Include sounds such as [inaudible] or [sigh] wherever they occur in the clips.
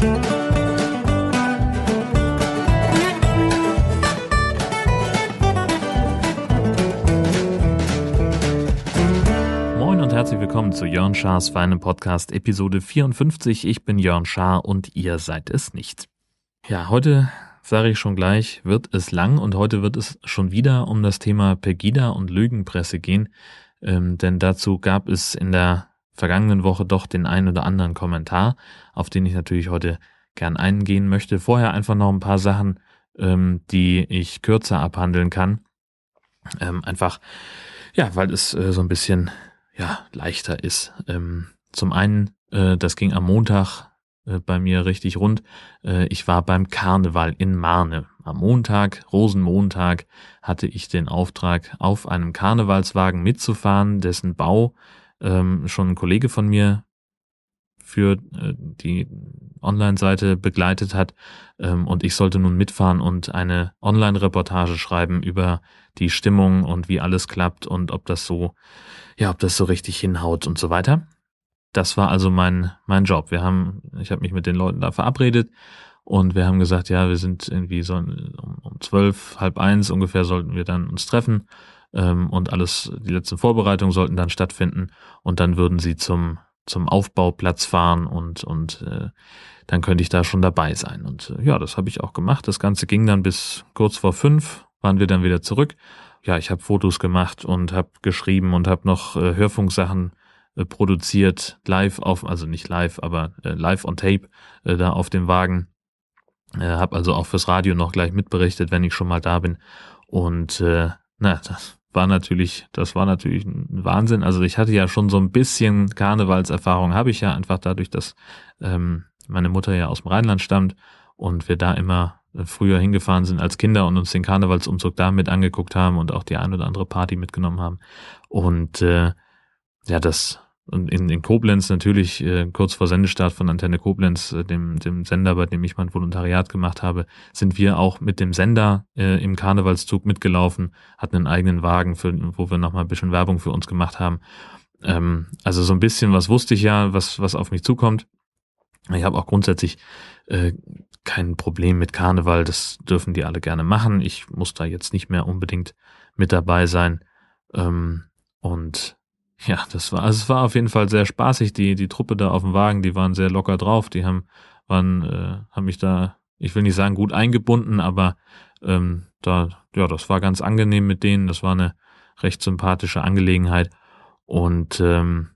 Moin und herzlich willkommen zu Jörn Schars Feinem Podcast Episode 54. Ich bin Jörn Schaar und ihr seid es nicht. Ja, heute sage ich schon gleich, wird es lang und heute wird es schon wieder um das Thema Pegida und Lügenpresse gehen, ähm, denn dazu gab es in der vergangenen Woche doch den einen oder anderen Kommentar, auf den ich natürlich heute gern eingehen möchte. Vorher einfach noch ein paar Sachen, ähm, die ich kürzer abhandeln kann. Ähm, einfach, ja, weil es äh, so ein bisschen ja, leichter ist. Ähm, zum einen, äh, das ging am Montag äh, bei mir richtig rund. Äh, ich war beim Karneval in Marne. Am Montag, Rosenmontag, hatte ich den Auftrag, auf einem Karnevalswagen mitzufahren, dessen Bau ähm, schon ein Kollege von mir für äh, die Online-Seite begleitet hat. Ähm, und ich sollte nun mitfahren und eine Online-Reportage schreiben über die Stimmung und wie alles klappt und ob das so, ja, ob das so richtig hinhaut und so weiter. Das war also mein, mein Job. Wir haben, ich habe mich mit den Leuten da verabredet und wir haben gesagt, ja, wir sind irgendwie so um, um zwölf, halb eins ungefähr sollten wir dann uns treffen ähm, und alles, die letzten Vorbereitungen sollten dann stattfinden und dann würden sie zum, zum Aufbauplatz fahren und, und äh, dann könnte ich da schon dabei sein. Und äh, ja, das habe ich auch gemacht. Das Ganze ging dann bis kurz vor fünf, waren wir dann wieder zurück. Ja, ich habe Fotos gemacht und habe geschrieben und habe noch äh, Hörfunksachen äh, produziert, live auf, also nicht live, aber äh, live on tape äh, da auf dem Wagen. Äh, habe also auch fürs Radio noch gleich mitberichtet, wenn ich schon mal da bin. Und äh, na, das war natürlich, das war natürlich ein Wahnsinn. Also ich hatte ja schon so ein bisschen Karnevalserfahrung, habe ich ja einfach dadurch, dass ähm, meine Mutter ja aus dem Rheinland stammt und wir da immer äh, früher hingefahren sind als Kinder und uns den Karnevalsumzug da mit angeguckt haben und auch die ein oder andere Party mitgenommen haben. Und äh, ja, das und in, in Koblenz natürlich äh, kurz vor Sendestart von Antenne Koblenz, äh, dem, dem Sender, bei dem ich mein Volontariat gemacht habe, sind wir auch mit dem Sender äh, im Karnevalszug mitgelaufen, hatten einen eigenen Wagen, für, wo wir nochmal ein bisschen Werbung für uns gemacht haben. Ähm, also so ein bisschen was wusste ich ja, was, was auf mich zukommt. Ich habe auch grundsätzlich äh, kein Problem mit Karneval, das dürfen die alle gerne machen. Ich muss da jetzt nicht mehr unbedingt mit dabei sein. Ähm, und ja, das war, also es war auf jeden Fall sehr spaßig. Die, die Truppe da auf dem Wagen, die waren sehr locker drauf. Die haben, waren, äh, haben mich da, ich will nicht sagen gut eingebunden, aber ähm, da, ja, das war ganz angenehm mit denen. Das war eine recht sympathische Angelegenheit. Und ähm,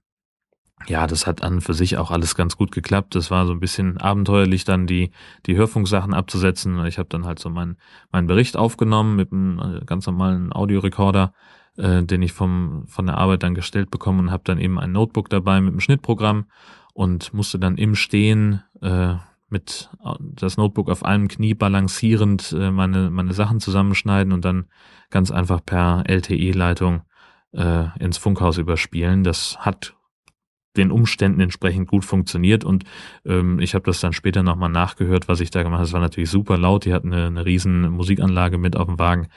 ja, das hat an für sich auch alles ganz gut geklappt. Das war so ein bisschen abenteuerlich, dann die, die Hörfunksachen abzusetzen. Ich habe dann halt so meinen meinen Bericht aufgenommen mit einem äh, ganz normalen Audiorekorder äh, den ich vom, von der Arbeit dann gestellt bekommen und habe dann eben ein Notebook dabei mit einem Schnittprogramm und musste dann im Stehen äh, mit das Notebook auf einem Knie balancierend äh, meine, meine Sachen zusammenschneiden und dann ganz einfach per LTE-Leitung äh, ins Funkhaus überspielen. Das hat den Umständen entsprechend gut funktioniert und ähm, ich habe das dann später nochmal nachgehört, was ich da gemacht habe. Es war natürlich super laut, die hatten eine, eine riesen Musikanlage mit auf dem Wagen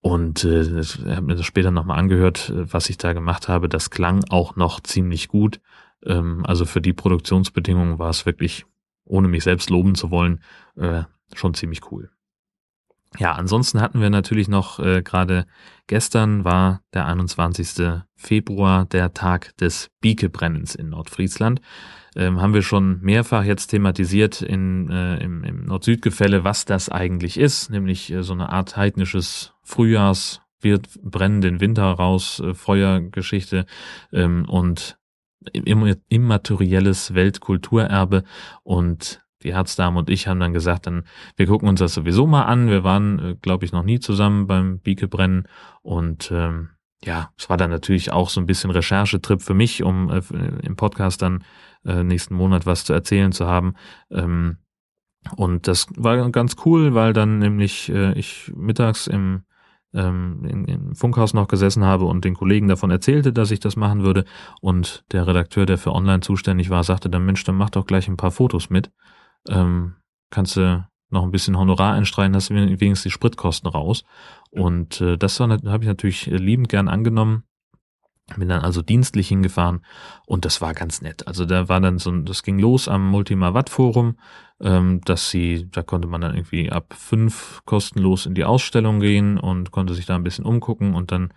und äh, ich habe mir das später nochmal angehört, äh, was ich da gemacht habe. Das klang auch noch ziemlich gut. Ähm, also für die Produktionsbedingungen war es wirklich, ohne mich selbst loben zu wollen, äh, schon ziemlich cool. Ja, ansonsten hatten wir natürlich noch äh, gerade gestern war der 21. Februar, der Tag des Biekebrennens in Nordfriesland ähm, haben wir schon mehrfach jetzt thematisiert in, äh, im, im Nord-Süd-Gefälle, was das eigentlich ist, nämlich äh, so eine Art heidnisches Frühjahrs, wird brennen den Winter raus, äh, Feuergeschichte ähm, und immaterielles Weltkulturerbe und die Herzdame und ich haben dann gesagt, dann wir gucken uns das sowieso mal an. Wir waren, äh, glaube ich, noch nie zusammen beim Biekebrennen und ähm, ja, es war dann natürlich auch so ein bisschen Recherchetrip für mich, um äh, im Podcast dann äh, nächsten Monat was zu erzählen zu haben. Ähm, und das war ganz cool, weil dann nämlich äh, ich mittags im, ähm, in, im Funkhaus noch gesessen habe und den Kollegen davon erzählte, dass ich das machen würde. Und der Redakteur, der für online zuständig war, sagte dann, Mensch, dann mach doch gleich ein paar Fotos mit. Ähm, kannst du noch ein bisschen Honorar einstreichen, hast du wenigstens die Spritkosten raus. Und äh, das habe ich natürlich liebend gern angenommen Bin dann also dienstlich hingefahren und das war ganz nett. Also da war dann so, das ging los am Multima Watt Forum, ähm, dass sie, da konnte man dann irgendwie ab fünf kostenlos in die Ausstellung gehen und konnte sich da ein bisschen umgucken und dann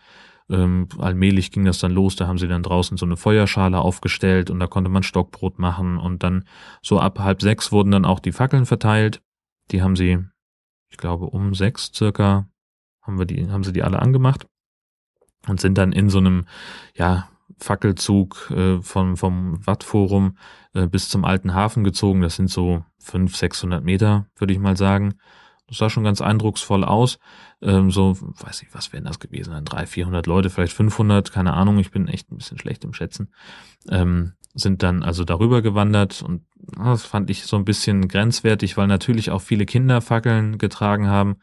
ähm, allmählich ging das dann los. Da haben sie dann draußen so eine Feuerschale aufgestellt und da konnte man Stockbrot machen und dann so ab halb sechs wurden dann auch die Fackeln verteilt. Die haben sie, ich glaube, um sechs circa haben wir die, haben sie die alle angemacht und sind dann in so einem, ja, Fackelzug äh, vom, vom Wattforum äh, bis zum alten Hafen gezogen. Das sind so 500, 600 Meter, würde ich mal sagen. Das sah schon ganz eindrucksvoll aus. Ähm, so, weiß ich, was wären das gewesen? Dann 300, 400 Leute, vielleicht 500, keine Ahnung. Ich bin echt ein bisschen schlecht im Schätzen. Ähm, sind dann also darüber gewandert und das fand ich so ein bisschen grenzwertig, weil natürlich auch viele Kinder Fackeln getragen haben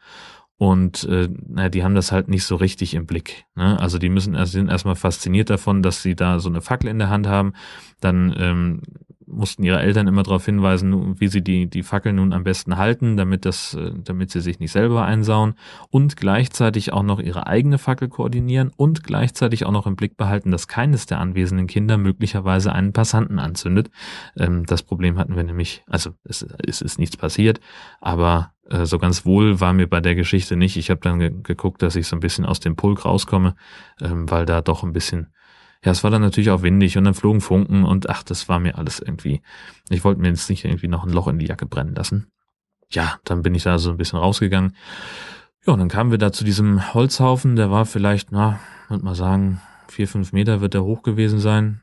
und äh, naja, die haben das halt nicht so richtig im Blick. Ne? Also die müssen, also sind erstmal fasziniert davon, dass sie da so eine Fackel in der Hand haben. Dann ähm, mussten ihre Eltern immer darauf hinweisen, wie sie die, die Fackel nun am besten halten, damit das, äh, damit sie sich nicht selber einsauen und gleichzeitig auch noch ihre eigene Fackel koordinieren und gleichzeitig auch noch im Blick behalten, dass keines der anwesenden Kinder möglicherweise einen Passanten anzündet. Ähm, das Problem hatten wir nämlich, also es, es ist nichts passiert, aber äh, so ganz wohl war mir bei der Geschichte nicht. Ich habe dann ge geguckt, dass ich so ein bisschen aus dem Pulk rauskomme, ähm, weil da doch ein bisschen, ja, es war dann natürlich auch windig und dann flogen Funken und ach, das war mir alles irgendwie. Ich wollte mir jetzt nicht irgendwie noch ein Loch in die Jacke brennen lassen. Ja, dann bin ich da so ein bisschen rausgegangen. Ja, und dann kamen wir da zu diesem Holzhaufen, der war vielleicht, na, würde mal sagen, vier, fünf Meter wird der hoch gewesen sein.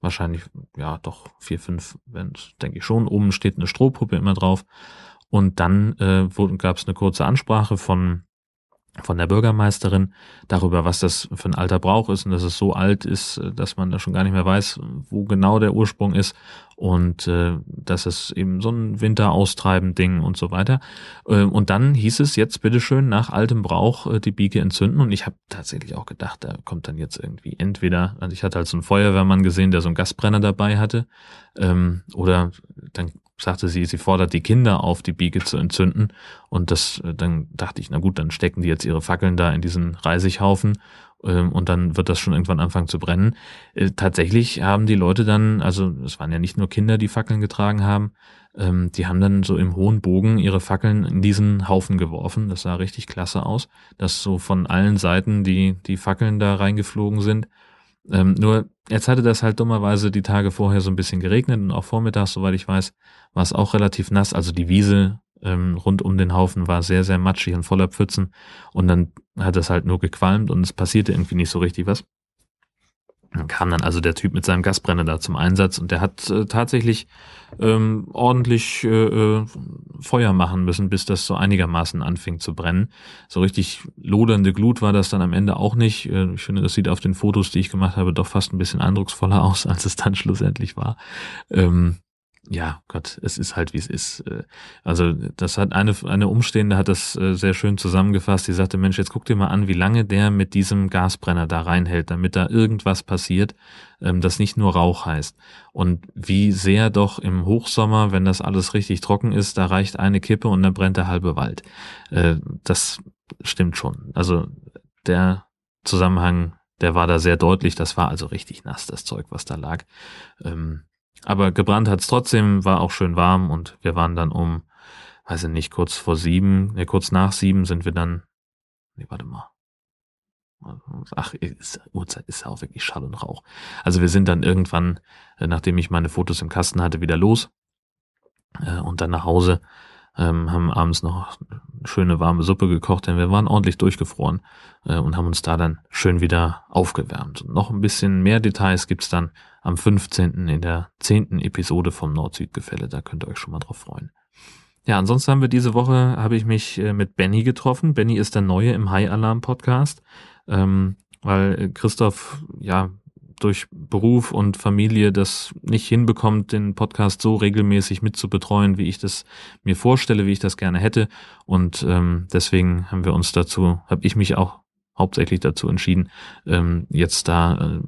Wahrscheinlich, ja, doch vier, fünf, denke ich schon. Oben steht eine Strohpuppe immer drauf. Und dann äh, gab es eine kurze Ansprache von von der Bürgermeisterin darüber, was das für ein alter Brauch ist und dass es so alt ist, äh, dass man da schon gar nicht mehr weiß, wo genau der Ursprung ist und äh, dass es eben so ein Winteraustreiben-Ding und so weiter. Äh, und dann hieß es jetzt bitteschön nach altem Brauch äh, die Biege entzünden und ich habe tatsächlich auch gedacht, da kommt dann jetzt irgendwie entweder, also ich hatte halt so einen Feuerwehrmann gesehen, der so einen Gasbrenner dabei hatte ähm, oder dann sagte sie, sie fordert die Kinder auf, die Biege zu entzünden. Und das, äh, dann dachte ich, na gut, dann stecken die jetzt ihre Fackeln da in diesen Reisighaufen ähm, und dann wird das schon irgendwann anfangen zu brennen. Äh, tatsächlich haben die Leute dann, also es waren ja nicht nur Kinder, die Fackeln getragen haben, ähm, die haben dann so im hohen Bogen ihre Fackeln in diesen Haufen geworfen. Das sah richtig klasse aus, dass so von allen Seiten die, die Fackeln da reingeflogen sind. Ähm, nur jetzt hatte das halt dummerweise die Tage vorher so ein bisschen geregnet und auch vormittags, soweit ich weiß, war es auch relativ nass. Also die Wiese ähm, rund um den Haufen war sehr, sehr matschig und voller Pfützen. Und dann hat es halt nur gequalmt und es passierte irgendwie nicht so richtig was. Dann kam dann also der Typ mit seinem Gasbrenner da zum Einsatz und der hat äh, tatsächlich ähm, ordentlich äh, äh, Feuer machen müssen, bis das so einigermaßen anfing zu brennen. So richtig lodernde Glut war das dann am Ende auch nicht. Äh, ich finde, das sieht auf den Fotos, die ich gemacht habe, doch fast ein bisschen eindrucksvoller [laughs] aus, als es dann schlussendlich war. Ähm, ja, Gott, es ist halt wie es ist. Äh, also das hat eine eine Umstehende hat das äh, sehr schön zusammengefasst. Die sagte, Mensch, jetzt guck dir mal an, wie lange der mit diesem Gasbrenner da reinhält, damit da irgendwas passiert, ähm, das nicht nur Rauch heißt. Und wie sehr doch im Hochsommer, wenn das alles richtig trocken ist, da reicht eine Kippe und dann brennt der halbe Wald. Äh, das stimmt schon. Also der Zusammenhang, der war da sehr deutlich. Das war also richtig nass, das Zeug, was da lag. Aber gebrannt hat's trotzdem, war auch schön warm und wir waren dann um, weiß ich nicht, kurz vor sieben, ne, kurz nach sieben sind wir dann, nee, warte mal. Ach, Uhrzeit ist ja auch wirklich Schall und Rauch. Also wir sind dann irgendwann, äh, nachdem ich meine Fotos im Kasten hatte, wieder los äh, und dann nach Hause ähm, haben abends noch schöne warme Suppe gekocht, denn wir waren ordentlich durchgefroren äh, und haben uns da dann schön wieder aufgewärmt. Und noch ein bisschen mehr Details gibt's dann am 15. in der 10. Episode vom Nord-Süd-Gefälle. Da könnt ihr euch schon mal drauf freuen. Ja, ansonsten haben wir diese Woche, habe ich mich äh, mit Benny getroffen. Benny ist der Neue im High Alarm Podcast, ähm, weil Christoph ja durch Beruf und Familie das nicht hinbekommt, den Podcast so regelmäßig mitzubetreuen, wie ich das mir vorstelle, wie ich das gerne hätte. Und ähm, deswegen haben wir uns dazu, habe ich mich auch hauptsächlich dazu entschieden, ähm, jetzt da äh,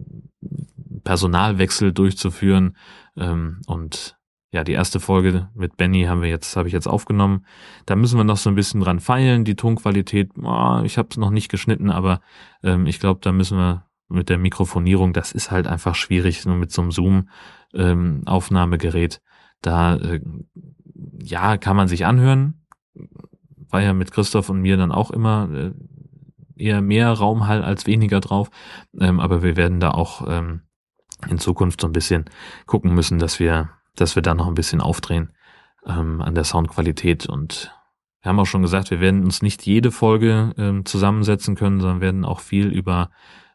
Personalwechsel durchzuführen. Ähm, und ja, die erste Folge mit Benny haben wir jetzt, habe ich jetzt aufgenommen. Da müssen wir noch so ein bisschen dran feilen. Die Tonqualität, oh, ich habe es noch nicht geschnitten, aber ähm, ich glaube, da müssen wir mit der Mikrofonierung, das ist halt einfach schwierig, nur mit so einem Zoom-Aufnahmegerät. Ähm, da, äh, ja, kann man sich anhören. War ja mit Christoph und mir dann auch immer äh, eher mehr Raumhall als weniger drauf. Ähm, aber wir werden da auch ähm, in Zukunft so ein bisschen gucken müssen, dass wir, dass wir da noch ein bisschen aufdrehen ähm, an der Soundqualität. Und wir haben auch schon gesagt, wir werden uns nicht jede Folge ähm, zusammensetzen können, sondern werden auch viel über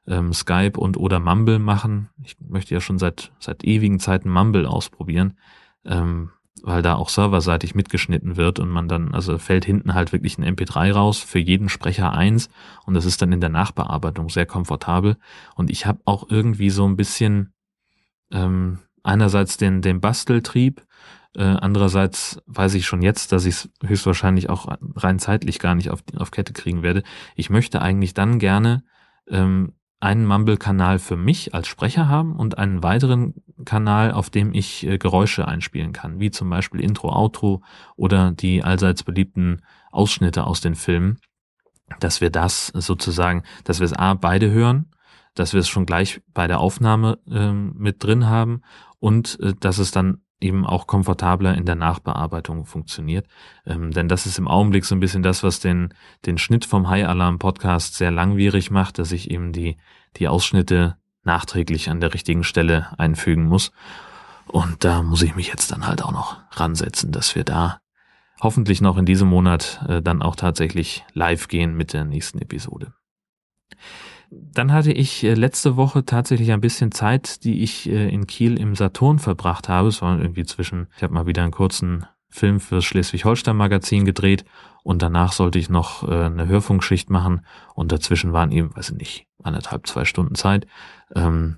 ähm, Skype und oder Mumble machen. Ich möchte ja schon seit, seit ewigen Zeiten Mumble ausprobieren, ähm, weil da auch serverseitig mitgeschnitten wird und man dann, also fällt hinten halt wirklich ein MP3 raus, für jeden Sprecher eins und das ist dann in der Nachbearbeitung sehr komfortabel. Und ich habe auch irgendwie so ein bisschen ähm, einerseits den, den Basteltrieb, äh, andererseits weiß ich schon jetzt, dass ich es höchstwahrscheinlich auch rein zeitlich gar nicht auf, auf Kette kriegen werde. Ich möchte eigentlich dann gerne ähm, einen Mumble-Kanal für mich als Sprecher haben und einen weiteren Kanal, auf dem ich äh, Geräusche einspielen kann, wie zum Beispiel Intro, Outro oder die allseits beliebten Ausschnitte aus den Filmen, dass wir das sozusagen, dass wir es A beide hören, dass wir es schon gleich bei der Aufnahme äh, mit drin haben und äh, dass es dann eben auch komfortabler in der Nachbearbeitung funktioniert. Ähm, denn das ist im Augenblick so ein bisschen das, was den, den Schnitt vom High Alarm Podcast sehr langwierig macht, dass ich eben die, die Ausschnitte nachträglich an der richtigen Stelle einfügen muss. Und da muss ich mich jetzt dann halt auch noch ransetzen, dass wir da hoffentlich noch in diesem Monat äh, dann auch tatsächlich live gehen mit der nächsten Episode. Dann hatte ich äh, letzte Woche tatsächlich ein bisschen Zeit, die ich äh, in Kiel im Saturn verbracht habe. Es war irgendwie zwischen, ich habe mal wieder einen kurzen Film fürs Schleswig-Holstein-Magazin gedreht und danach sollte ich noch äh, eine Hörfunkschicht machen und dazwischen waren eben, weiß ich nicht, anderthalb, zwei Stunden Zeit. Ähm,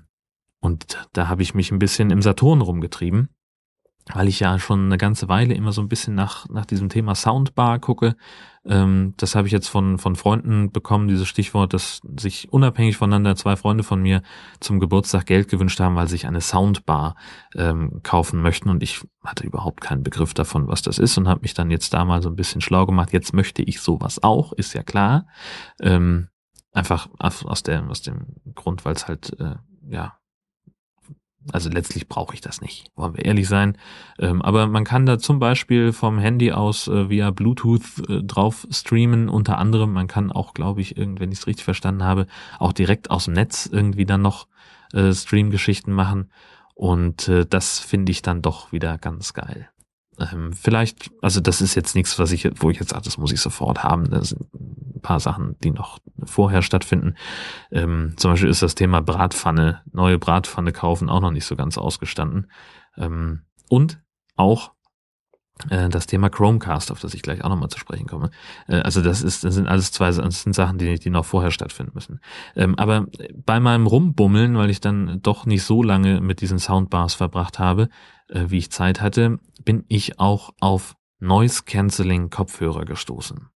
und da habe ich mich ein bisschen im Saturn rumgetrieben weil ich ja schon eine ganze Weile immer so ein bisschen nach, nach diesem Thema Soundbar gucke. Ähm, das habe ich jetzt von, von Freunden bekommen, dieses Stichwort, dass sich unabhängig voneinander zwei Freunde von mir zum Geburtstag Geld gewünscht haben, weil sie sich eine Soundbar ähm, kaufen möchten. Und ich hatte überhaupt keinen Begriff davon, was das ist und habe mich dann jetzt da mal so ein bisschen schlau gemacht. Jetzt möchte ich sowas auch, ist ja klar. Ähm, einfach aus, der, aus dem Grund, weil es halt, äh, ja, also letztlich brauche ich das nicht, wollen wir ehrlich sein. Ähm, aber man kann da zum Beispiel vom Handy aus äh, via Bluetooth äh, drauf streamen. Unter anderem, man kann auch, glaube ich, wenn ich es richtig verstanden habe, auch direkt aus dem Netz irgendwie dann noch äh, Stream-Geschichten machen. Und äh, das finde ich dann doch wieder ganz geil. Ähm, vielleicht, also das ist jetzt nichts, was ich, wo ich jetzt sage, das muss ich sofort haben. Das paar Sachen, die noch vorher stattfinden. Ähm, zum Beispiel ist das Thema Bratpfanne, neue Bratpfanne kaufen, auch noch nicht so ganz ausgestanden. Ähm, und auch äh, das Thema Chromecast, auf das ich gleich auch nochmal zu sprechen komme. Äh, also das ist, das sind alles zwei, das sind Sachen, die, die noch vorher stattfinden müssen. Ähm, aber bei meinem Rumbummeln, weil ich dann doch nicht so lange mit diesen Soundbars verbracht habe, äh, wie ich Zeit hatte, bin ich auch auf Noise Cancelling Kopfhörer gestoßen.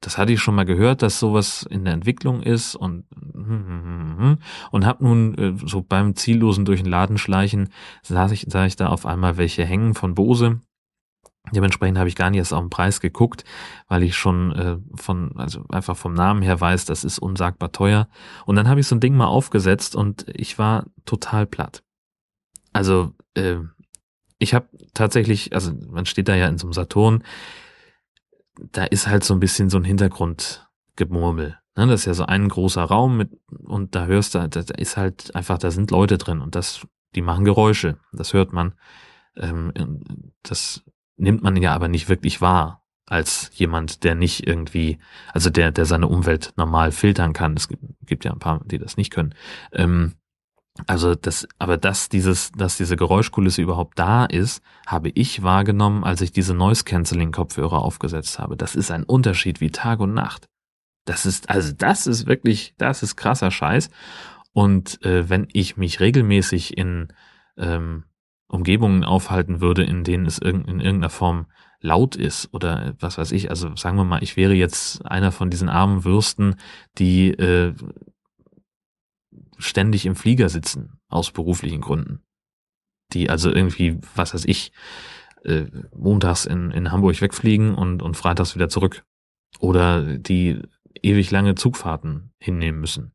Das hatte ich schon mal gehört, dass sowas in der Entwicklung ist und und habe nun so beim ziellosen durch den Laden schleichen sah ich, sah ich da auf einmal welche hängen von Bose Dementsprechend habe ich gar nicht erst auf den Preis geguckt, weil ich schon äh, von, also einfach vom Namen her weiß, das ist unsagbar teuer. Und dann habe ich so ein Ding mal aufgesetzt und ich war total platt. Also, äh, ich habe tatsächlich, also man steht da ja in so einem Saturn, da ist halt so ein bisschen so ein Hintergrundgemurmel. Ne? Das ist ja so ein großer Raum mit, und da hörst du, da ist halt einfach, da sind Leute drin und das, die machen Geräusche. Das hört man. Ähm, das nimmt man ja aber nicht wirklich wahr als jemand, der nicht irgendwie, also der, der seine Umwelt normal filtern kann. Es gibt, gibt ja ein paar, die das nicht können. Ähm, also das, aber dass dieses, dass diese Geräuschkulisse überhaupt da ist, habe ich wahrgenommen, als ich diese Noise Cancelling Kopfhörer aufgesetzt habe. Das ist ein Unterschied wie Tag und Nacht. Das ist, also das ist wirklich, das ist krasser Scheiß. Und äh, wenn ich mich regelmäßig in ähm, Umgebungen aufhalten würde, in denen es in irgendeiner Form laut ist oder was weiß ich. Also sagen wir mal, ich wäre jetzt einer von diesen armen Würsten, die äh, ständig im Flieger sitzen aus beruflichen Gründen. Die also irgendwie, was weiß ich, äh, montags in, in Hamburg wegfliegen und, und freitags wieder zurück. Oder die ewig lange Zugfahrten hinnehmen müssen.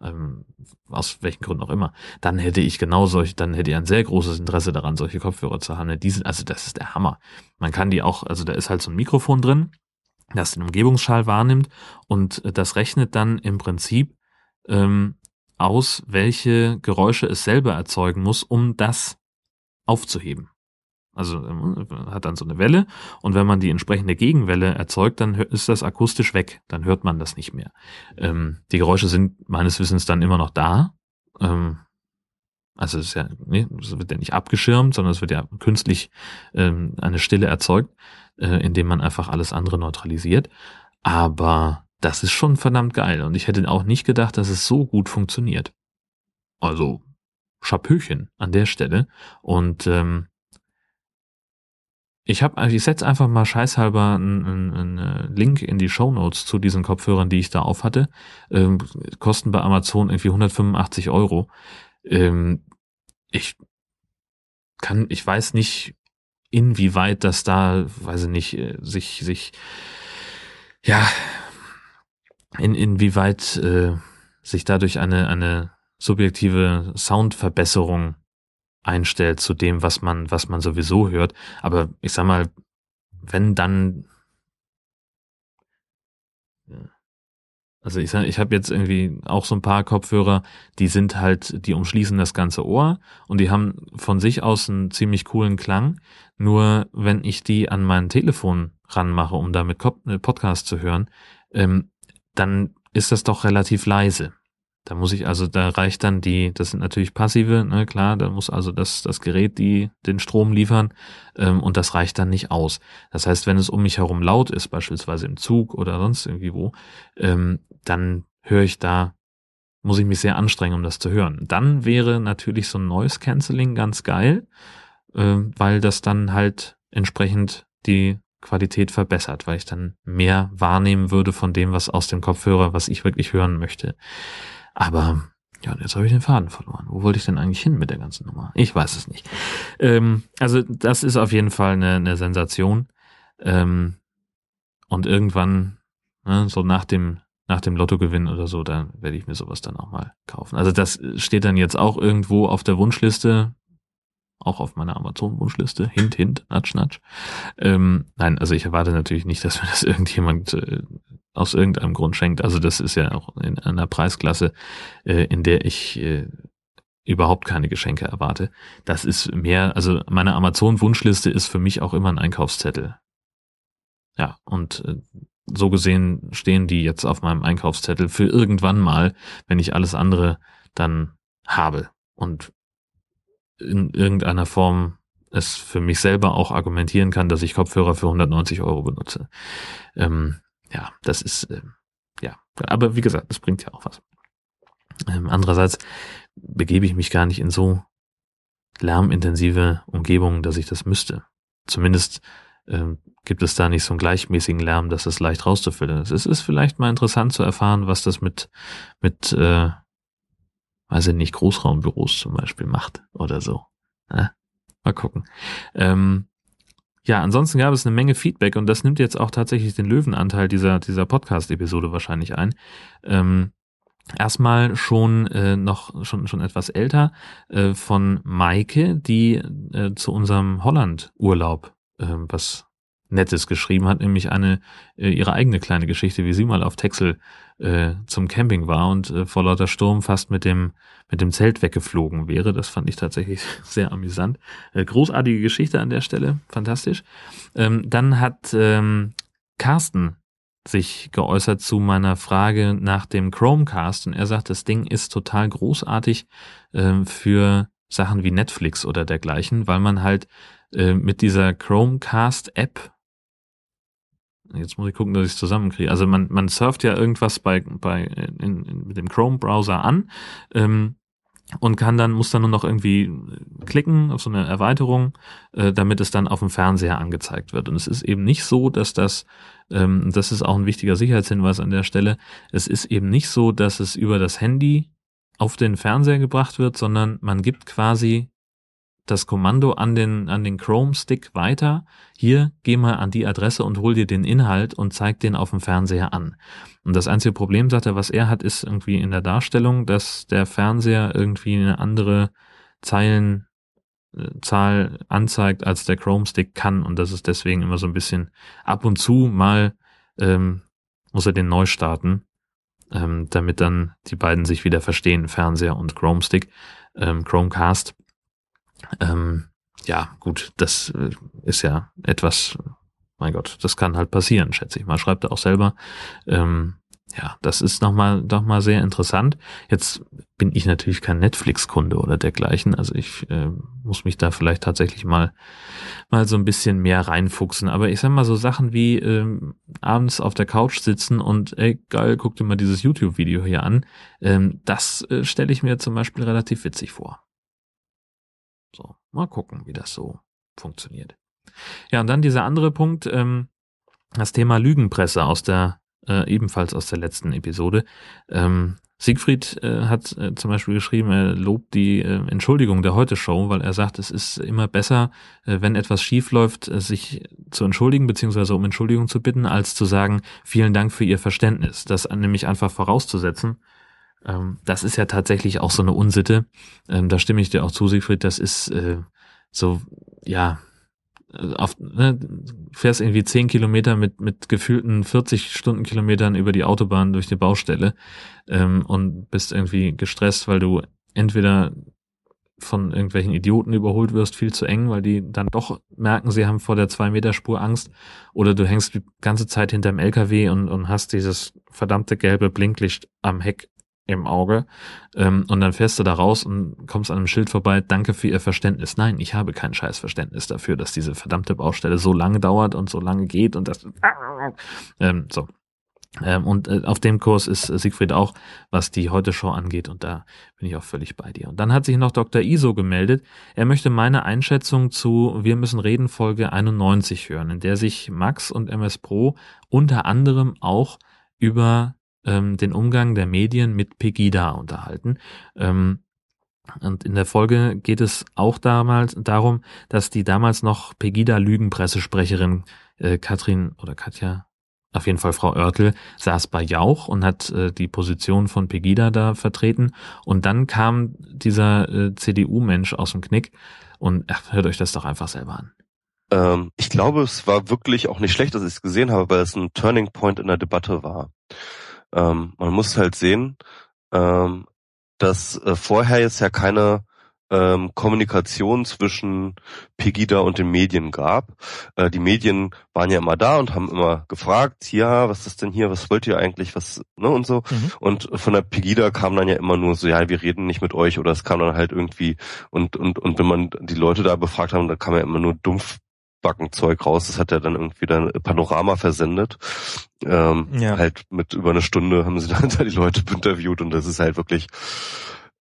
ähm, aus welchen Gründen auch immer, dann hätte ich genau solche, dann hätte ich ein sehr großes Interesse daran, solche Kopfhörer zu haben. Die sind, also das ist der Hammer. Man kann die auch, also da ist halt so ein Mikrofon drin, das den Umgebungsschall wahrnimmt und das rechnet dann im Prinzip ähm, aus, welche Geräusche es selber erzeugen muss, um das aufzuheben. Also ähm, hat dann so eine Welle und wenn man die entsprechende Gegenwelle erzeugt, dann ist das akustisch weg, dann hört man das nicht mehr. Ähm, die Geräusche sind meines Wissens dann immer noch da. Ähm, also es ist ja, nee, es wird ja nicht abgeschirmt, sondern es wird ja künstlich ähm, eine Stille erzeugt, äh, indem man einfach alles andere neutralisiert. Aber das ist schon verdammt geil und ich hätte auch nicht gedacht, dass es so gut funktioniert. Also Schapöchen an der Stelle und ähm, ich habe, ich setze einfach mal scheißhalber einen, einen, einen Link in die Show Notes zu diesen Kopfhörern, die ich da auf hatte. Ähm, kosten bei Amazon irgendwie 185 Euro. Ähm, ich kann, ich weiß nicht, inwieweit das da, weiß ich nicht, äh, sich, sich, ja, in, inwieweit äh, sich dadurch eine, eine subjektive Soundverbesserung einstellt zu dem, was man, was man sowieso hört. Aber ich sag mal, wenn dann, also ich sag, ich habe jetzt irgendwie auch so ein paar Kopfhörer, die sind halt, die umschließen das ganze Ohr und die haben von sich aus einen ziemlich coolen Klang. Nur wenn ich die an mein Telefon ranmache, um damit äh, Podcast zu hören, ähm, dann ist das doch relativ leise. Da muss ich also, da reicht dann die, das sind natürlich passive, ne, klar, da muss also das, das Gerät die den Strom liefern ähm, und das reicht dann nicht aus. Das heißt, wenn es um mich herum laut ist, beispielsweise im Zug oder sonst irgendwie wo, ähm, dann höre ich da, muss ich mich sehr anstrengen, um das zu hören. Dann wäre natürlich so ein Noise Cancelling ganz geil, äh, weil das dann halt entsprechend die Qualität verbessert, weil ich dann mehr wahrnehmen würde von dem, was aus dem Kopfhörer, was ich wirklich hören möchte. Aber ja, jetzt habe ich den Faden verloren. Wo wollte ich denn eigentlich hin mit der ganzen Nummer? Ich weiß es nicht. Ähm, also das ist auf jeden Fall eine, eine Sensation. Ähm, und irgendwann, ne, so nach dem nach dem Lottogewinn oder so, dann werde ich mir sowas dann auch mal kaufen. Also das steht dann jetzt auch irgendwo auf der Wunschliste, auch auf meiner Amazon-Wunschliste. Hint, hint, natsch, natsch. Ähm, nein, also ich erwarte natürlich nicht, dass mir das [laughs] irgendjemand äh, aus irgendeinem Grund schenkt. Also das ist ja auch in einer Preisklasse, äh, in der ich äh, überhaupt keine Geschenke erwarte. Das ist mehr, also meine Amazon-Wunschliste ist für mich auch immer ein Einkaufszettel. Ja, und äh, so gesehen stehen die jetzt auf meinem Einkaufszettel für irgendwann mal, wenn ich alles andere dann habe und in irgendeiner Form es für mich selber auch argumentieren kann, dass ich Kopfhörer für 190 Euro benutze. Ähm, ja, das ist, äh, ja, aber wie gesagt, das bringt ja auch was. Ähm, andererseits begebe ich mich gar nicht in so lärmintensive Umgebungen, dass ich das müsste. Zumindest ähm, gibt es da nicht so einen gleichmäßigen Lärm, dass es leicht rauszufüllen ist. Es ist vielleicht mal interessant zu erfahren, was das mit, mit, äh, weiß ich nicht, Großraumbüros zum Beispiel macht oder so. Ja? Mal gucken. Ähm, ja, ansonsten gab es eine Menge Feedback und das nimmt jetzt auch tatsächlich den Löwenanteil dieser, dieser Podcast-Episode wahrscheinlich ein. Ähm, erstmal schon äh, noch schon schon etwas älter äh, von Maike, die äh, zu unserem Holland-Urlaub äh, was Nettes geschrieben hat, nämlich eine äh, ihre eigene kleine Geschichte, wie sie mal auf Texel äh, zum Camping war und äh, vor lauter Sturm fast mit dem mit dem Zelt weggeflogen wäre. Das fand ich tatsächlich [laughs] sehr amüsant. Äh, großartige Geschichte an der Stelle, fantastisch. Ähm, dann hat ähm, Carsten sich geäußert zu meiner Frage nach dem Chromecast und er sagt, das Ding ist total großartig äh, für Sachen wie Netflix oder dergleichen, weil man halt äh, mit dieser Chromecast-App Jetzt muss ich gucken, dass ich es zusammenkriege. Also man, man surft ja irgendwas bei, bei in, in, mit dem Chrome-Browser an ähm, und kann dann, muss dann nur noch irgendwie klicken auf so eine Erweiterung, äh, damit es dann auf dem Fernseher angezeigt wird. Und es ist eben nicht so, dass das, ähm, das ist auch ein wichtiger Sicherheitshinweis an der Stelle, es ist eben nicht so, dass es über das Handy auf den Fernseher gebracht wird, sondern man gibt quasi das Kommando an den, an den Chrome-Stick weiter. Hier, geh mal an die Adresse und hol dir den Inhalt und zeig den auf dem Fernseher an. Und das einzige Problem, sagt er, was er hat, ist irgendwie in der Darstellung, dass der Fernseher irgendwie eine andere Zeilenzahl anzeigt, als der Chrome-Stick kann. Und das ist deswegen immer so ein bisschen ab und zu mal ähm, muss er den neu starten ähm, damit dann die beiden sich wieder verstehen, Fernseher und Chrome Stick, ähm, Chromecast. Ähm, ja, gut, das äh, ist ja etwas, mein Gott, das kann halt passieren, schätze ich mal. Schreibt er auch selber. Ähm, ja, das ist nochmal doch mal sehr interessant. Jetzt bin ich natürlich kein Netflix-Kunde oder dergleichen. Also ich äh, muss mich da vielleicht tatsächlich mal mal so ein bisschen mehr reinfuchsen. Aber ich sag mal so Sachen wie ähm, abends auf der Couch sitzen und ey geil, guck dir mal dieses YouTube-Video hier an. Ähm, das äh, stelle ich mir zum Beispiel relativ witzig vor. So, mal gucken, wie das so funktioniert. Ja, und dann dieser andere Punkt, ähm, das Thema Lügenpresse aus der äh, ebenfalls aus der letzten Episode. Ähm, Siegfried äh, hat äh, zum Beispiel geschrieben, er lobt die äh, Entschuldigung der Heute-Show, weil er sagt, es ist immer besser, äh, wenn etwas schief läuft, äh, sich zu entschuldigen beziehungsweise um Entschuldigung zu bitten, als zu sagen, vielen Dank für Ihr Verständnis. Das nämlich einfach vorauszusetzen. Ähm, das ist ja tatsächlich auch so eine Unsitte. Ähm, da stimme ich dir auch zu, Siegfried. Das ist äh, so, ja, auf, ne, fährst irgendwie zehn Kilometer mit, mit gefühlten 40 Stundenkilometern über die Autobahn durch die Baustelle ähm, und bist irgendwie gestresst, weil du entweder von irgendwelchen Idioten überholt wirst, viel zu eng, weil die dann doch merken, sie haben vor der Zwei-Meter-Spur Angst, oder du hängst die ganze Zeit hinterm LKW und, und hast dieses verdammte gelbe Blinklicht am Heck im Auge. Ähm, und dann fährst du da raus und kommst an einem Schild vorbei, danke für Ihr Verständnis. Nein, ich habe kein scheiß Verständnis dafür, dass diese verdammte Baustelle so lange dauert und so lange geht und das ähm, so. Ähm, und äh, auf dem Kurs ist äh, Siegfried auch, was die Heute-Show angeht, und da bin ich auch völlig bei dir. Und dann hat sich noch Dr. Iso gemeldet. Er möchte meine Einschätzung zu Wir müssen reden Folge 91 hören, in der sich Max und MS Pro unter anderem auch über ähm, den Umgang der Medien mit Pegida unterhalten. Ähm, und in der Folge geht es auch damals darum, dass die damals noch Pegida-Lügenpressesprecherin äh, Katrin oder Katja, auf jeden Fall Frau Oertel, saß bei Jauch und hat äh, die Position von Pegida da vertreten. Und dann kam dieser äh, CDU-Mensch aus dem Knick und ach, hört euch das doch einfach selber an. Ähm, ich glaube, es war wirklich auch nicht schlecht, dass ich es gesehen habe, weil es ein Turning Point in der Debatte war. Ähm, man muss halt sehen, ähm, dass äh, vorher jetzt ja keine ähm, Kommunikation zwischen Pegida und den Medien gab. Äh, die Medien waren ja immer da und haben immer gefragt, ja, was ist denn hier, was wollt ihr eigentlich, was, ne, und so. Mhm. Und von der Pegida kam dann ja immer nur so, ja, wir reden nicht mit euch, oder es kam dann halt irgendwie, und, und, und wenn man die Leute da befragt haben, dann kam ja immer nur dumpf Backen-Zeug raus. Das hat er dann irgendwie dann Panorama versendet. Ähm, ja. Halt mit über eine Stunde haben sie [laughs] dann da die Leute interviewt und das ist halt wirklich,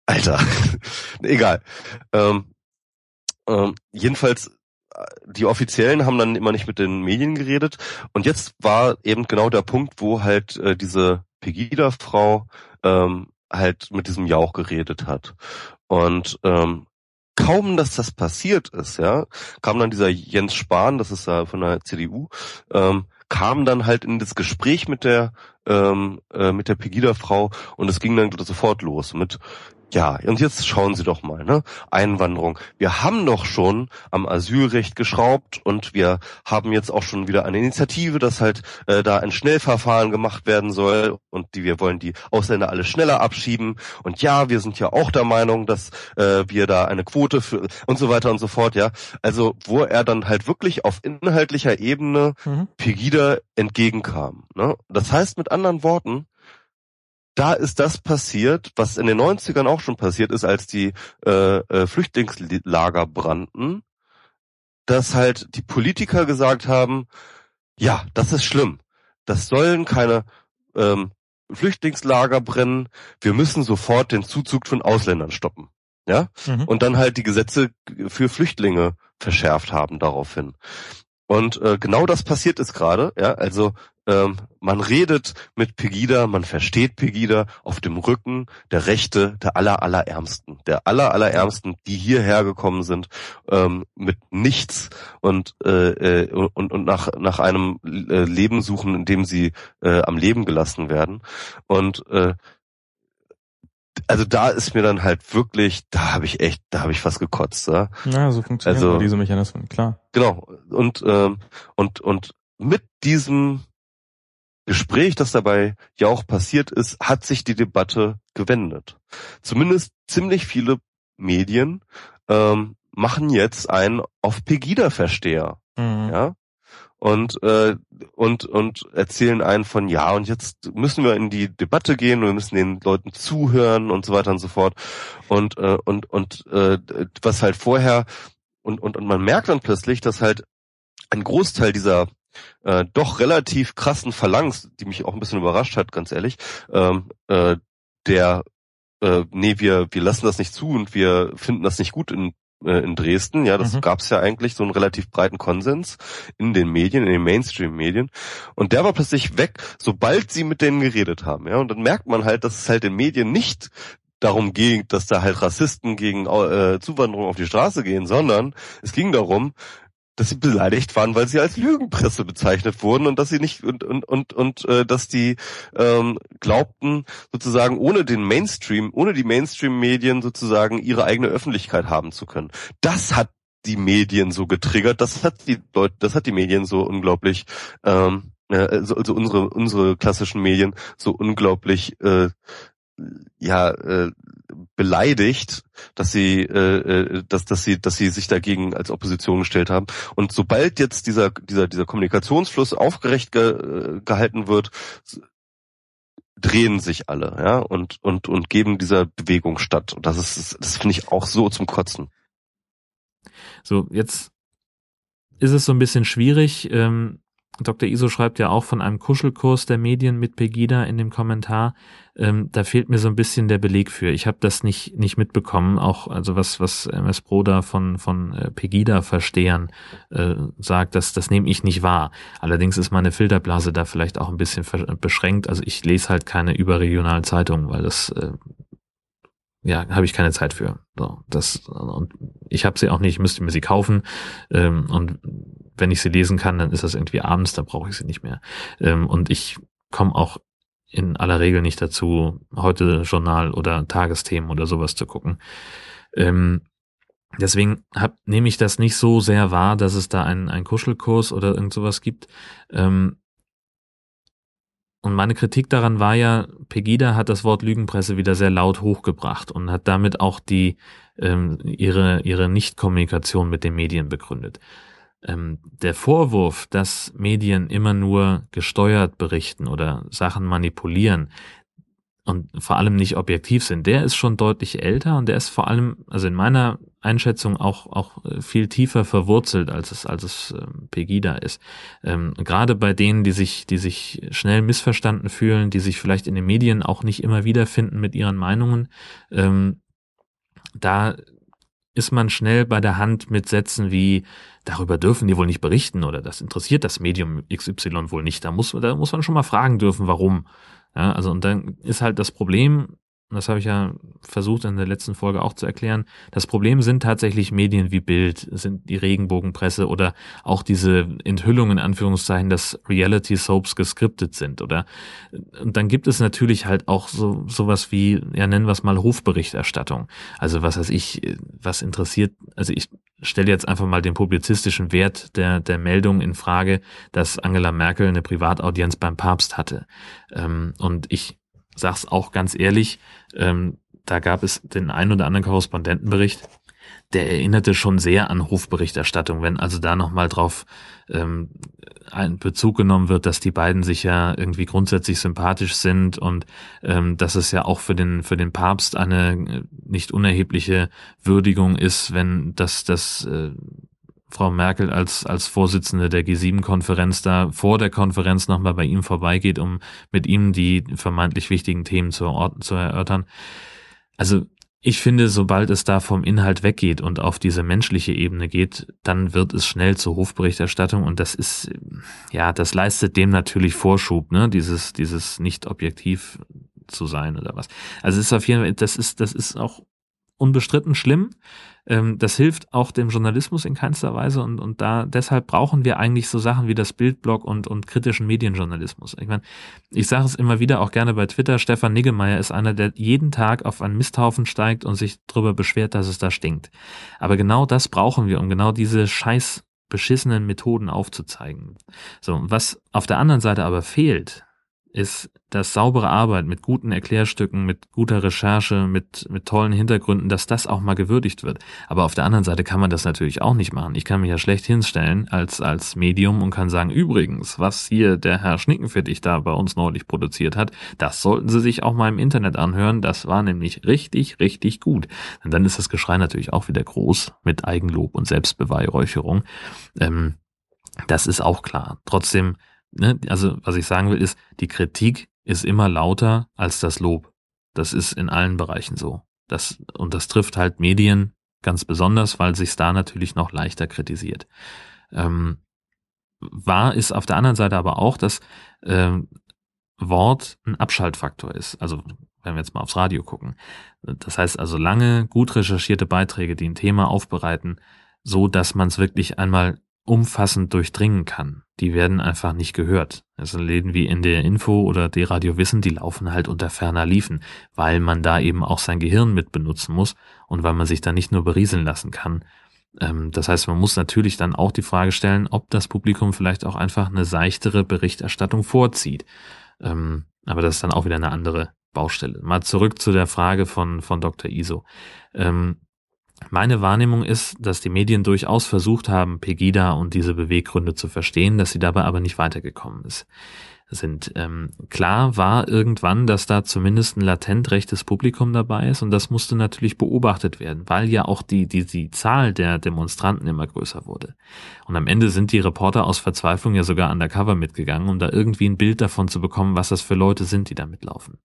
Alter, [laughs] egal. Ähm, ähm, jedenfalls die Offiziellen haben dann immer nicht mit den Medien geredet und jetzt war eben genau der Punkt, wo halt äh, diese Pegida-Frau ähm, halt mit diesem Jauch geredet hat. Und ähm, kaum, dass das passiert ist, ja, kam dann dieser Jens Spahn, das ist ja von der CDU, ähm, kam dann halt in das Gespräch mit der ähm, äh, mit der Pegida-Frau und es ging dann sofort los mit ja, und jetzt schauen Sie doch mal, ne? Einwanderung. Wir haben doch schon am Asylrecht geschraubt und wir haben jetzt auch schon wieder eine Initiative, dass halt äh, da ein Schnellverfahren gemacht werden soll und die wir wollen die Ausländer alle schneller abschieben und ja, wir sind ja auch der Meinung, dass äh, wir da eine Quote für und so weiter und so fort, ja. Also, wo er dann halt wirklich auf inhaltlicher Ebene mhm. Pegida entgegenkam, ne? Das heißt mit anderen Worten, da ist das passiert, was in den 90ern auch schon passiert ist, als die äh, äh, Flüchtlingslager brannten, dass halt die Politiker gesagt haben, ja, das ist schlimm. Das sollen keine ähm, Flüchtlingslager brennen. Wir müssen sofort den Zuzug von Ausländern stoppen. Ja? Mhm. Und dann halt die Gesetze für Flüchtlinge verschärft haben daraufhin. Und äh, genau das passiert ist gerade. Ja, also ähm, man redet mit Pegida, man versteht Pegida auf dem Rücken der Rechte der aller allerärmsten, der aller allerärmsten, die hierher gekommen sind ähm, mit nichts und äh, äh, und und nach nach einem äh, Leben suchen, in dem sie äh, am Leben gelassen werden und äh, also da ist mir dann halt wirklich, da habe ich echt, da habe ich fast gekotzt. Ja, ja so funktionieren also, diese Mechanismen, klar. Genau. Und ähm, und und mit diesem Gespräch, das dabei ja auch passiert ist, hat sich die Debatte gewendet. Zumindest ziemlich viele Medien ähm, machen jetzt einen auf Pegida-Versteher. Mhm. Ja, und äh, und und erzählen einen von ja und jetzt müssen wir in die Debatte gehen wir müssen den Leuten zuhören und so weiter und so fort und äh, und und äh, was halt vorher und und und man merkt dann plötzlich dass halt ein Großteil dieser äh, doch relativ krassen Phalanx, die mich auch ein bisschen überrascht hat, ganz ehrlich, ähm, äh, der äh, nee, wir, wir lassen das nicht zu und wir finden das nicht gut in äh, in Dresden. Ja, das mhm. gab es ja eigentlich so einen relativ breiten Konsens in den Medien, in den Mainstream-Medien. Und der war plötzlich weg, sobald sie mit denen geredet haben. Ja, und dann merkt man halt, dass es halt den Medien nicht darum ging, dass da halt Rassisten gegen äh, Zuwanderung auf die Straße gehen, sondern es ging darum, dass sie beleidigt waren, weil sie als Lügenpresse bezeichnet wurden und dass sie nicht und und und und äh, dass die ähm, glaubten sozusagen ohne den Mainstream, ohne die Mainstream-Medien sozusagen ihre eigene Öffentlichkeit haben zu können. Das hat die Medien so getriggert, das hat die Leute, das hat die Medien so unglaublich ähm, also, also unsere unsere klassischen Medien so unglaublich äh, ja äh, beleidigt, dass sie, äh, äh, dass, dass sie, dass sie sich dagegen als Opposition gestellt haben. Und sobald jetzt dieser, dieser, dieser Kommunikationsfluss aufgerecht ge, äh, gehalten wird, drehen sich alle, ja, und, und, und geben dieser Bewegung statt. Und das ist, das finde ich auch so zum Kotzen. So, jetzt ist es so ein bisschen schwierig, ähm, Dr. Iso schreibt ja auch von einem Kuschelkurs der Medien mit Pegida in dem Kommentar. Ähm, da fehlt mir so ein bisschen der Beleg für. Ich habe das nicht nicht mitbekommen. Auch also was was MS Pro da von von äh, Pegida Verstehern äh, sagt, das das nehme ich nicht wahr. Allerdings ist meine Filterblase da vielleicht auch ein bisschen beschränkt. Also ich lese halt keine überregionalen Zeitungen, weil das äh, ja, habe ich keine Zeit für. So, das und ich habe sie auch nicht, ich müsste mir sie kaufen. Ähm, und wenn ich sie lesen kann, dann ist das irgendwie abends, da brauche ich sie nicht mehr. Ähm, und ich komme auch in aller Regel nicht dazu, heute Journal oder Tagesthemen oder sowas zu gucken. Ähm, deswegen hab, nehme ich das nicht so sehr wahr, dass es da einen, einen Kuschelkurs oder irgend sowas gibt. Ähm, und meine Kritik daran war ja, Pegida hat das Wort Lügenpresse wieder sehr laut hochgebracht und hat damit auch die ähm, ihre ihre Nichtkommunikation mit den Medien begründet. Ähm, der Vorwurf, dass Medien immer nur gesteuert berichten oder Sachen manipulieren und vor allem nicht objektiv sind, der ist schon deutlich älter und der ist vor allem, also in meiner Einschätzung auch auch äh, viel tiefer verwurzelt, als es als es ähm, Pegida ist. Ähm, gerade bei denen, die sich die sich schnell missverstanden fühlen, die sich vielleicht in den Medien auch nicht immer wiederfinden mit ihren Meinungen, ähm, da ist man schnell bei der Hand mit Sätzen wie darüber dürfen die wohl nicht berichten oder das interessiert das Medium XY wohl nicht. Da muss, da muss man schon mal fragen dürfen, warum. Ja, also und dann ist halt das Problem, das habe ich ja versucht in der letzten Folge auch zu erklären, das Problem sind tatsächlich Medien wie Bild, sind die Regenbogenpresse oder auch diese Enthüllungen in Anführungszeichen, dass Reality Soaps geskriptet sind oder und dann gibt es natürlich halt auch so sowas wie, ja nennen wir es mal Hofberichterstattung. Also was weiß ich, was interessiert, also ich stelle jetzt einfach mal den publizistischen Wert der, der Meldung in Frage, dass Angela Merkel eine Privataudienz beim Papst hatte. Ähm, und ich sag's auch ganz ehrlich, ähm, da gab es den ein oder anderen Korrespondentenbericht, der erinnerte schon sehr an Hofberichterstattung, wenn also da nochmal drauf ähm, ein Bezug genommen wird, dass die beiden sich ja irgendwie grundsätzlich sympathisch sind und ähm, dass es ja auch für den für den Papst eine äh, nicht unerhebliche Würdigung ist, wenn das das äh, Frau Merkel als, als Vorsitzende der G7-Konferenz da vor der Konferenz nochmal bei ihm vorbeigeht, um mit ihm die vermeintlich wichtigen Themen zu, zu erörtern. Also ich finde, sobald es da vom Inhalt weggeht und auf diese menschliche Ebene geht, dann wird es schnell zur Hofberichterstattung und das ist, ja, das leistet dem natürlich Vorschub, ne, dieses, dieses nicht objektiv zu sein oder was. Also es ist auf jeden Fall, das ist, das ist auch unbestritten schlimm. Ähm, das hilft auch dem Journalismus in keinster Weise und, und da deshalb brauchen wir eigentlich so Sachen wie das Bildblog und, und kritischen Medienjournalismus. Ich meine, ich sage es immer wieder auch gerne bei Twitter, Stefan Niggemeier ist einer, der jeden Tag auf einen Misthaufen steigt und sich darüber beschwert, dass es da stinkt. Aber genau das brauchen wir, um genau diese scheiß beschissenen Methoden aufzuzeigen. So, was auf der anderen Seite aber fehlt, ist, dass saubere Arbeit mit guten Erklärstücken, mit guter Recherche, mit, mit tollen Hintergründen, dass das auch mal gewürdigt wird. Aber auf der anderen Seite kann man das natürlich auch nicht machen. Ich kann mich ja schlecht hinstellen als, als Medium und kann sagen, übrigens, was hier der Herr Schnickenfittich da bei uns neulich produziert hat, das sollten Sie sich auch mal im Internet anhören. Das war nämlich richtig, richtig gut. Und dann ist das Geschrei natürlich auch wieder groß mit Eigenlob und Selbstbeweihräucherung. Ähm, das ist auch klar. Trotzdem ne, also was ich sagen will, ist, die Kritik ist immer lauter als das Lob. Das ist in allen Bereichen so. Das, und das trifft halt Medien ganz besonders, weil sich da natürlich noch leichter kritisiert. Ähm, wahr ist auf der anderen Seite aber auch, dass ähm, Wort ein Abschaltfaktor ist. Also wenn wir jetzt mal aufs Radio gucken. Das heißt also lange, gut recherchierte Beiträge, die ein Thema aufbereiten, so dass man es wirklich einmal umfassend durchdringen kann. Die werden einfach nicht gehört. Also Läden wie in der Info oder die Radio Wissen, die laufen halt unter ferner Liefen, weil man da eben auch sein Gehirn mit benutzen muss und weil man sich da nicht nur berieseln lassen kann. Ähm, das heißt, man muss natürlich dann auch die Frage stellen, ob das Publikum vielleicht auch einfach eine seichtere Berichterstattung vorzieht. Ähm, aber das ist dann auch wieder eine andere Baustelle. Mal zurück zu der Frage von, von Dr. Iso. Ähm, meine Wahrnehmung ist, dass die Medien durchaus versucht haben, Pegida und diese Beweggründe zu verstehen, dass sie dabei aber nicht weitergekommen ist. Sind ähm, klar war irgendwann, dass da zumindest ein latent rechtes Publikum dabei ist und das musste natürlich beobachtet werden, weil ja auch die die die Zahl der Demonstranten immer größer wurde. Und am Ende sind die Reporter aus Verzweiflung ja sogar undercover mitgegangen, um da irgendwie ein Bild davon zu bekommen, was das für Leute sind, die da mitlaufen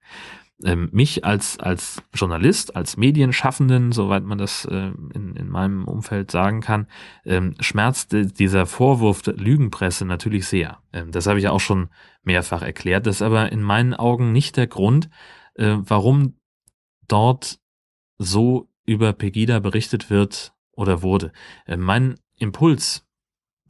ähm, mich als, als Journalist, als Medienschaffenden, soweit man das äh, in, in meinem Umfeld sagen kann, ähm, schmerzt dieser Vorwurf der Lügenpresse natürlich sehr. Ähm, das habe ich auch schon mehrfach erklärt. Das ist aber in meinen Augen nicht der Grund, äh, warum dort so über Pegida berichtet wird oder wurde. Äh, mein Impuls,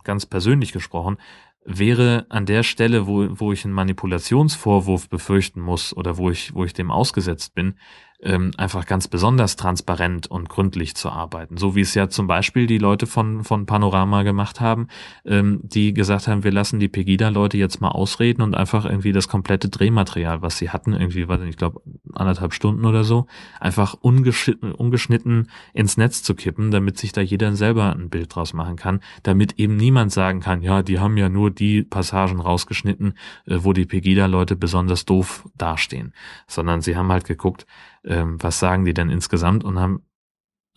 ganz persönlich gesprochen, wäre an der Stelle, wo, wo ich einen Manipulationsvorwurf befürchten muss oder wo ich, wo ich dem ausgesetzt bin, ähm, einfach ganz besonders transparent und gründlich zu arbeiten. So wie es ja zum Beispiel die Leute von, von Panorama gemacht haben, ähm, die gesagt haben, wir lassen die Pegida-Leute jetzt mal ausreden und einfach irgendwie das komplette Drehmaterial, was sie hatten, irgendwie, weiß ich glaube, anderthalb Stunden oder so, einfach ungeschnitten, ungeschnitten ins Netz zu kippen, damit sich da jeder selber ein Bild draus machen kann, damit eben niemand sagen kann, ja, die haben ja nur die Passagen rausgeschnitten, äh, wo die Pegida-Leute besonders doof dastehen, sondern sie haben halt geguckt, ähm, was sagen die denn insgesamt und haben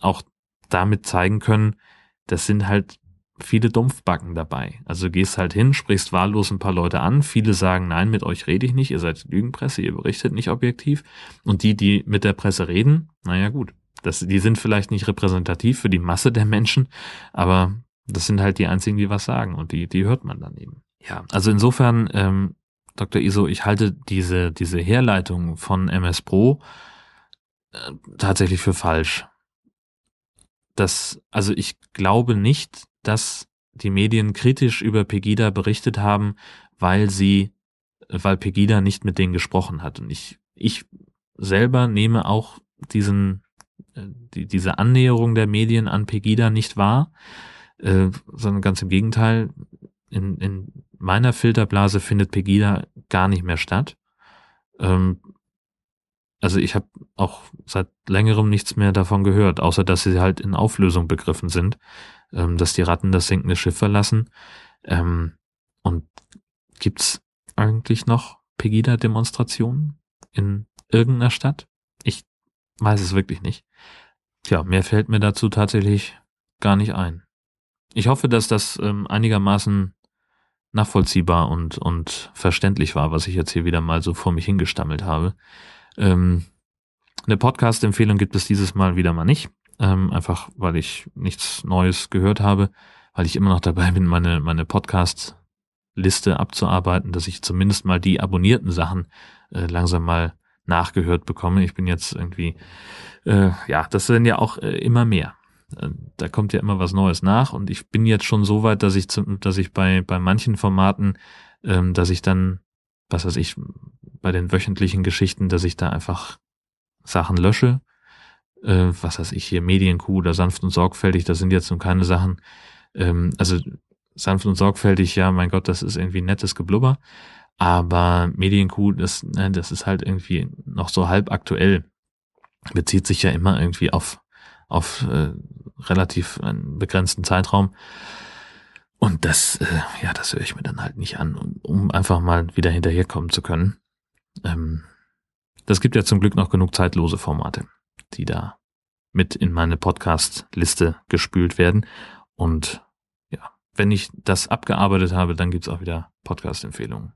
auch damit zeigen können, das sind halt viele Dumpfbacken dabei. Also gehst halt hin, sprichst wahllos ein paar Leute an, viele sagen, nein, mit euch rede ich nicht, ihr seid Lügenpresse, ihr berichtet nicht objektiv. Und die, die mit der Presse reden, naja gut, das, die sind vielleicht nicht repräsentativ für die Masse der Menschen, aber das sind halt die einzigen, die was sagen und die, die hört man dann eben. Ja, also insofern, ähm, Dr. Iso, ich halte diese, diese Herleitung von MS Pro tatsächlich für falsch. Das, also ich glaube nicht, dass die Medien kritisch über Pegida berichtet haben, weil sie, weil Pegida nicht mit denen gesprochen hat. Und ich, ich selber nehme auch diesen, äh, die, diese Annäherung der Medien an Pegida nicht wahr, äh, sondern ganz im Gegenteil. In, in meiner Filterblase findet Pegida gar nicht mehr statt. Ähm, also ich habe auch seit längerem nichts mehr davon gehört, außer dass sie halt in Auflösung begriffen sind, ähm, dass die Ratten das sinkende Schiff verlassen. Ähm, und gibt's eigentlich noch Pegida-Demonstrationen in irgendeiner Stadt? Ich weiß es wirklich nicht. Tja, mehr fällt mir dazu tatsächlich gar nicht ein. Ich hoffe, dass das ähm, einigermaßen nachvollziehbar und, und verständlich war, was ich jetzt hier wieder mal so vor mich hingestammelt habe. Ähm, Eine Podcast-Empfehlung gibt es dieses Mal wieder mal nicht. Ähm, einfach weil ich nichts Neues gehört habe, weil ich immer noch dabei bin, meine, meine Podcast-Liste abzuarbeiten, dass ich zumindest mal die abonnierten Sachen äh, langsam mal nachgehört bekomme. Ich bin jetzt irgendwie, äh, ja, das sind ja auch äh, immer mehr. Äh, da kommt ja immer was Neues nach und ich bin jetzt schon so weit, dass ich, dass ich bei, bei manchen Formaten, ähm, dass ich dann, was weiß ich, bei den wöchentlichen Geschichten, dass ich da einfach Sachen lösche. Äh, was weiß ich hier, Medienkuh oder sanft und sorgfältig, das sind jetzt nun keine Sachen. Ähm, also sanft und sorgfältig, ja, mein Gott, das ist irgendwie nettes Geblubber. Aber Medienkuh, das, ne, das ist halt irgendwie noch so halb aktuell. Bezieht sich ja immer irgendwie auf, auf äh, relativ einen begrenzten Zeitraum. Und das, äh, ja, das höre ich mir dann halt nicht an, um, um einfach mal wieder hinterherkommen zu können. Ähm, das gibt ja zum Glück noch genug zeitlose Formate, die da mit in meine Podcast-Liste gespült werden. Und ja, wenn ich das abgearbeitet habe, dann gibt's auch wieder Podcast-Empfehlungen.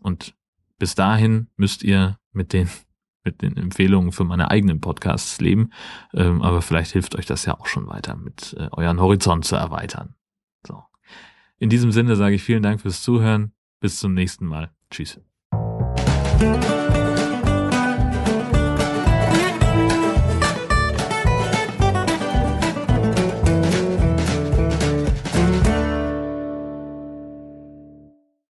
Und bis dahin müsst ihr mit den [laughs] mit den Empfehlungen für meine eigenen Podcasts leben. Ähm, aber vielleicht hilft euch das ja auch schon weiter, mit äh, euren Horizont zu erweitern. So. In diesem Sinne sage ich vielen Dank fürs Zuhören. Bis zum nächsten Mal. Tschüss. Música